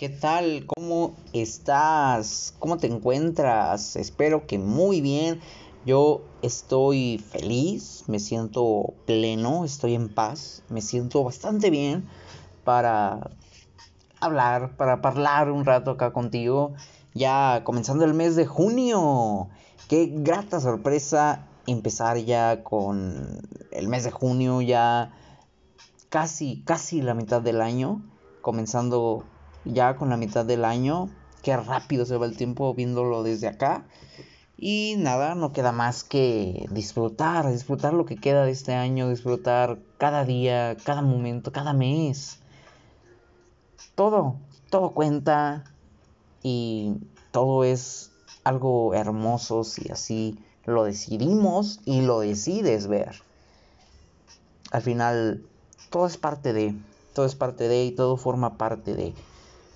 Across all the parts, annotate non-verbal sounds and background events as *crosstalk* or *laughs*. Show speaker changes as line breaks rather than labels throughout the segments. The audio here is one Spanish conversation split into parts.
¿Qué tal? ¿Cómo estás? ¿Cómo te encuentras? Espero que muy bien. Yo estoy feliz, me siento pleno, estoy en paz, me siento bastante bien para hablar, para hablar un rato acá contigo. Ya comenzando el mes de junio. Qué grata sorpresa empezar ya con el mes de junio, ya casi, casi la mitad del año, comenzando ya con la mitad del año. Qué rápido se va el tiempo viéndolo desde acá. Y nada, no queda más que disfrutar, disfrutar lo que queda de este año, disfrutar cada día, cada momento, cada mes. Todo, todo cuenta y todo es algo hermoso si así lo decidimos y lo decides ver. Al final, todo es parte de, todo es parte de y todo forma parte de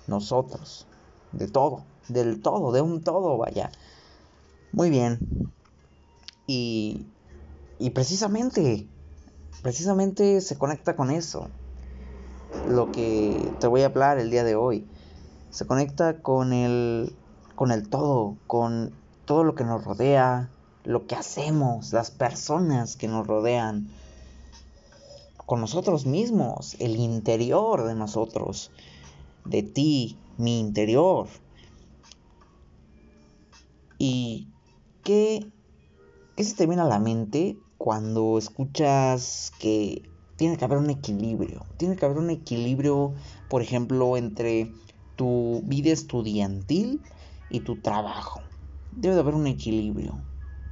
nosotros, de todo, del todo, de un todo, vaya. Muy bien. Y, y precisamente, precisamente se conecta con eso. Lo que te voy a hablar el día de hoy. Se conecta con el, con el todo, con todo lo que nos rodea, lo que hacemos, las personas que nos rodean, con nosotros mismos, el interior de nosotros de ti, mi interior. ¿Y qué, qué se te viene a la mente cuando escuchas que tiene que haber un equilibrio? Tiene que haber un equilibrio, por ejemplo, entre tu vida estudiantil y tu trabajo. Debe de haber un equilibrio.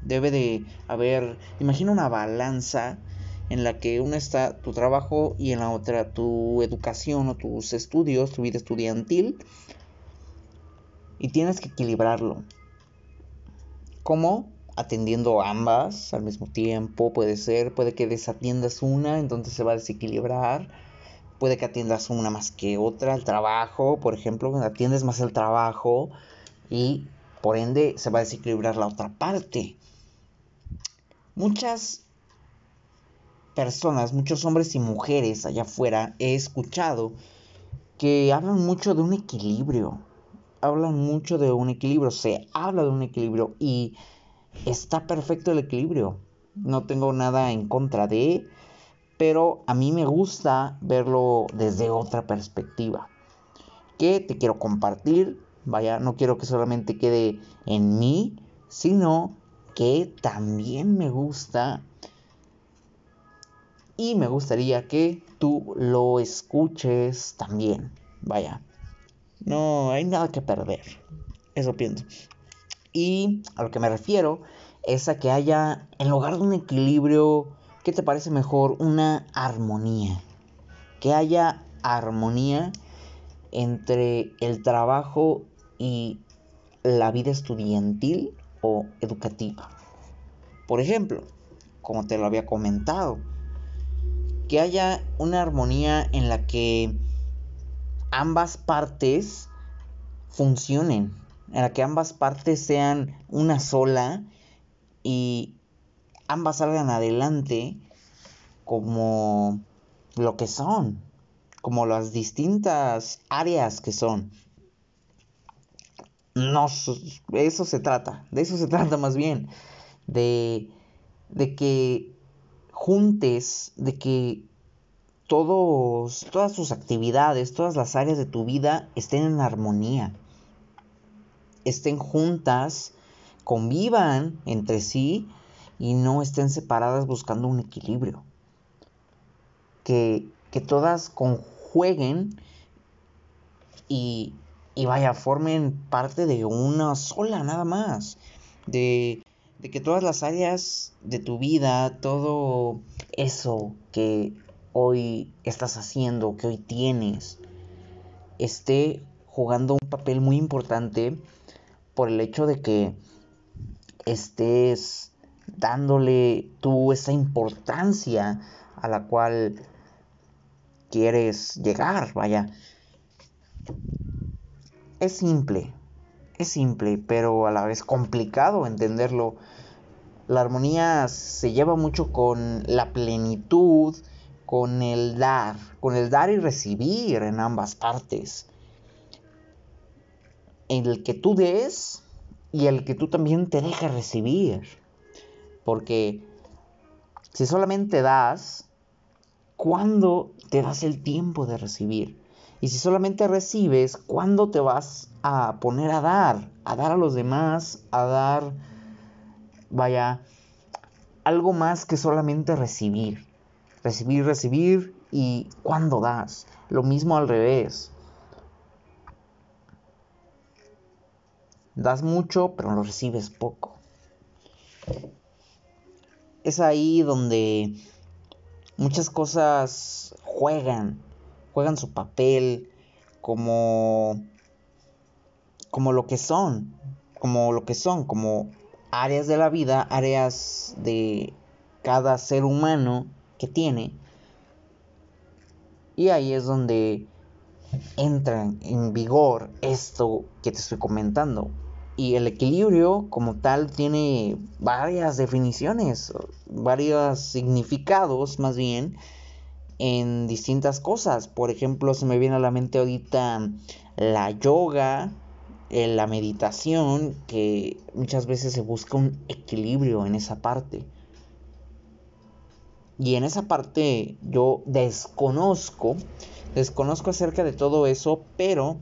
Debe de haber, imagina una balanza en la que una está tu trabajo y en la otra tu educación o tus estudios, tu vida estudiantil. Y tienes que equilibrarlo. ¿Cómo? Atendiendo ambas al mismo tiempo, puede ser, puede que desatiendas una, entonces se va a desequilibrar. Puede que atiendas una más que otra, el trabajo, por ejemplo, atiendes más el trabajo y por ende se va a desequilibrar la otra parte. Muchas personas, muchos hombres y mujeres allá afuera, he escuchado que hablan mucho de un equilibrio. Hablan mucho de un equilibrio, se habla de un equilibrio y está perfecto el equilibrio. No tengo nada en contra de, pero a mí me gusta verlo desde otra perspectiva. Que te quiero compartir, vaya, no quiero que solamente quede en mí, sino que también me gusta y me gustaría que tú lo escuches también. Vaya, no hay nada que perder. Eso pienso. Y a lo que me refiero es a que haya, en lugar de un equilibrio, ¿qué te parece mejor? Una armonía. Que haya armonía entre el trabajo y la vida estudiantil o educativa. Por ejemplo, como te lo había comentado, que haya una armonía en la que ambas partes funcionen, en la que ambas partes sean una sola y ambas salgan adelante como lo que son, como las distintas áreas que son. No, eso se trata, de eso se trata más bien, de, de que juntes, de que todos, todas tus actividades, todas las áreas de tu vida estén en armonía, estén juntas, convivan entre sí y no estén separadas buscando un equilibrio. Que, que todas conjueguen y, y vaya, formen parte de una sola nada más. De, de que todas las áreas de tu vida, todo eso que hoy estás haciendo, que hoy tienes, esté jugando un papel muy importante por el hecho de que estés dándole tú esa importancia a la cual quieres llegar, vaya. Es simple, es simple, pero a la vez complicado entenderlo. La armonía se lleva mucho con la plenitud, con el dar, con el dar y recibir en ambas partes. el que tú des y el que tú también te dejes recibir. Porque si solamente das, ¿cuándo te das el tiempo de recibir? Y si solamente recibes, ¿cuándo te vas a poner a dar? A dar a los demás, a dar, vaya, algo más que solamente recibir. Recibir, recibir y ¿cuándo das? Lo mismo al revés. Das mucho, pero lo recibes poco. Es ahí donde muchas cosas juegan, juegan su papel como como lo que son, como lo que son, como áreas de la vida, áreas de cada ser humano que tiene. Y ahí es donde entra en vigor esto que te estoy comentando. Y el equilibrio como tal tiene varias definiciones, varios significados más bien en distintas cosas. Por ejemplo, se me viene a la mente ahorita la yoga, eh, la meditación, que muchas veces se busca un equilibrio en esa parte. Y en esa parte yo desconozco, desconozco acerca de todo eso, pero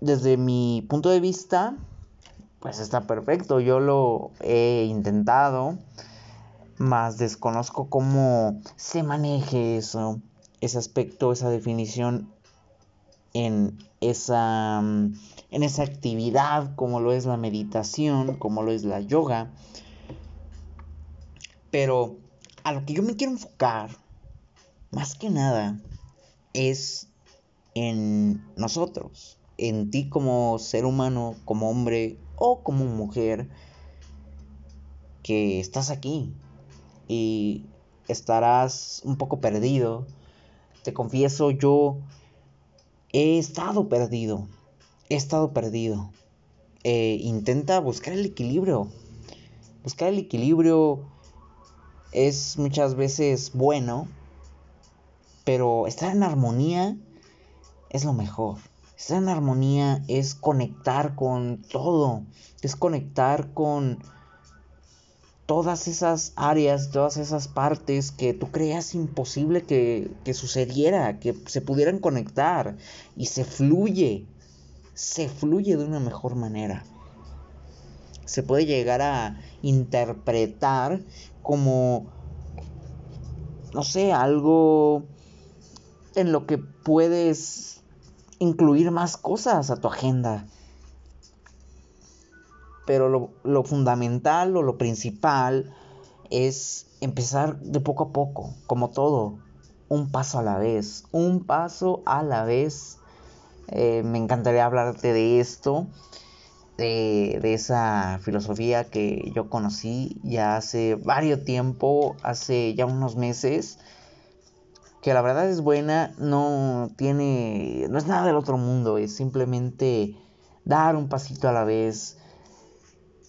desde mi punto de vista, pues está perfecto. Yo lo he intentado, más desconozco cómo se maneje eso, ese aspecto, esa definición en esa, en esa actividad, como lo es la meditación, como lo es la yoga. Pero a lo que yo me quiero enfocar, más que nada, es en nosotros en ti como ser humano, como hombre o como mujer, que estás aquí y estarás un poco perdido. Te confieso, yo he estado perdido, he estado perdido. Eh, intenta buscar el equilibrio. Buscar el equilibrio es muchas veces bueno, pero estar en armonía es lo mejor. Estar en armonía es conectar con todo, es conectar con todas esas áreas, todas esas partes que tú creas imposible que, que sucediera, que se pudieran conectar y se fluye, se fluye de una mejor manera. Se puede llegar a interpretar como, no sé, algo en lo que puedes incluir más cosas a tu agenda. Pero lo, fundamental o lo principal es empezar de poco a poco, como todo, un paso a la vez, un paso a la vez. Eh, me encantaría hablarte de esto, de, de, esa filosofía que yo conocí ya hace varios tiempo, hace ya unos meses, que la verdad es buena, no tiene, no es nada del otro mundo, es simplemente dar un pasito a la vez.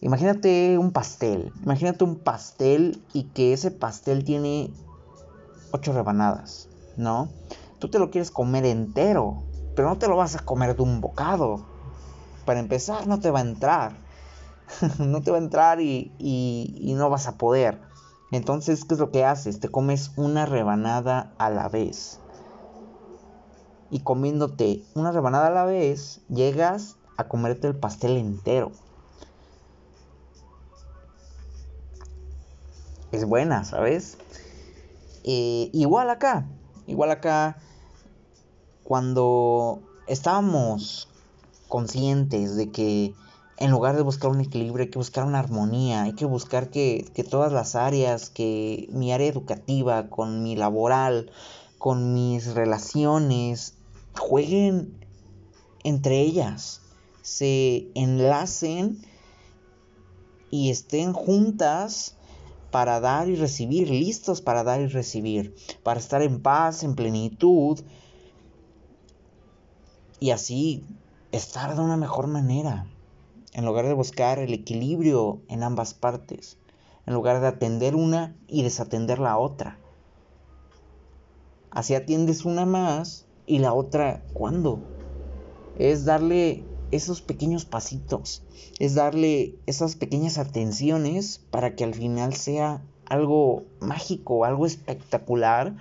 Imagínate un pastel, imagínate un pastel y que ese pastel tiene ocho rebanadas, ¿no? Tú te lo quieres comer entero, pero no te lo vas a comer de un bocado. Para empezar, no te va a entrar. *laughs* no te va a entrar y, y no vas a poder. Entonces, ¿qué es lo que haces? Te comes una rebanada a la vez. Y comiéndote una rebanada a la vez, llegas a comerte el pastel entero. Es buena, ¿sabes? Eh, igual acá, igual acá, cuando estábamos conscientes de que en lugar de buscar un equilibrio, hay que buscar una armonía, hay que buscar que, todas las áreas, que mi área educativa, con mi laboral, con mis relaciones, jueguen entre ellas, se enlacen y estén juntas para dar y recibir, listos para dar y recibir, para estar en paz, en plenitud y así estar de una mejor manera en lugar de buscar el equilibrio en ambas partes, en lugar de atender una y desatender la otra. Así atiendes una más y la otra, ¿cuándo? es darle esos pequeños pasitos, es darle esas pequeñas atenciones para que al final sea algo mágico, algo espectacular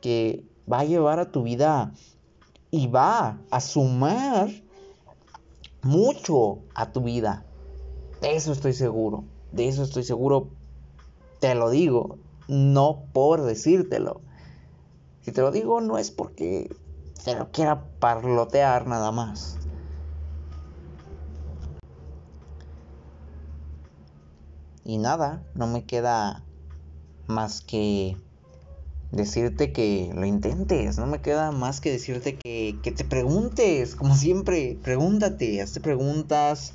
que va a llevar a tu vida y va a sumar mucho a tu vida. De eso estoy seguro, de eso estoy seguro, te lo digo, no por decírtelo. Si te lo digo no es porque te lo quiera parlotear nada más. Y nada, no me queda más que decirte que lo intentes, no me queda más que decirte que, que te preguntes, como siempre, pregúntate, hazte preguntas,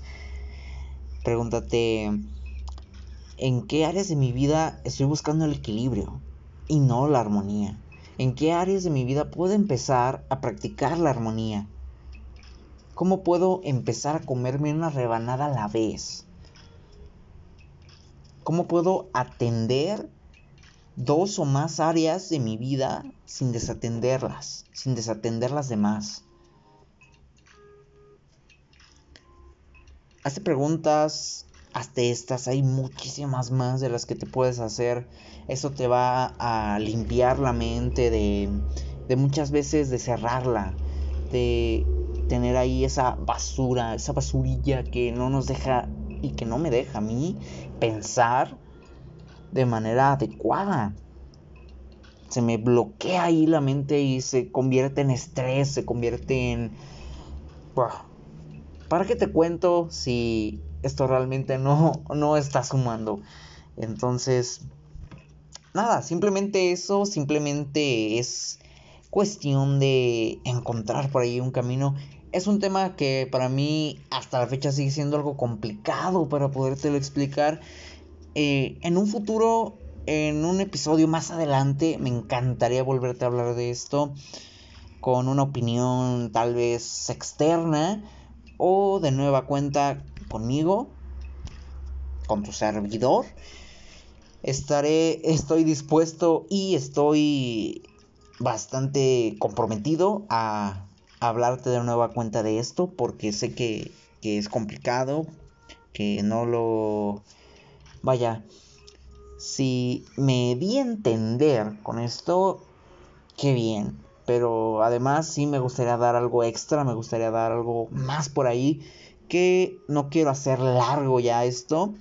pregúntate en qué áreas de mi vida estoy buscando el equilibrio y no la armonía, en qué áreas de mi vida puedo empezar a practicar la armonía, cómo puedo empezar a comerme una rebanada a la vez, cómo puedo atender dos o más áreas de mi vida sin desatenderlas, sin desatender las demás. Hazte preguntas, hasta estas, hay muchísimas más de las que te puedes hacer. Eso te va a limpiar la mente de, de muchas veces de cerrarla, de tener ahí esa basura, esa basurilla que no nos deja y que no me deja a mí pensar de manera adecuada. Se me bloquea ahí la mente y se convierte en estrés, se convierte en... ¿Para qué te cuento si esto realmente no, no está sumando? Entonces, nada, simplemente eso, simplemente es cuestión de encontrar por ahí un camino. Es un tema que para mí hasta la fecha sigue siendo algo complicado para podértelo explicar. Eh, en un futuro, en un episodio más adelante, me encantaría volverte a hablar de esto con una opinión tal vez externa o de nueva cuenta conmigo, con tu servidor. Estaré, estoy dispuesto y estoy bastante comprometido a hablarte de nueva cuenta de esto porque sé que, que es complicado, que no lo Vaya, si me di a entender con esto, qué bien. Pero además sí me gustaría dar algo extra, me gustaría dar algo más por ahí. Que no quiero hacer largo ya esto.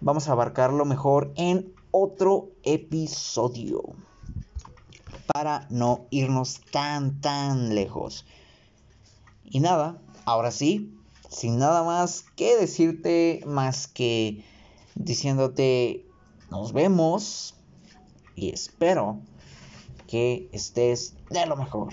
Vamos a abarcarlo mejor en otro episodio. Para no irnos tan, tan lejos. Y nada, ahora sí, sin nada más que decirte más que diciéndote nos vemos y espero que estés de lo mejor.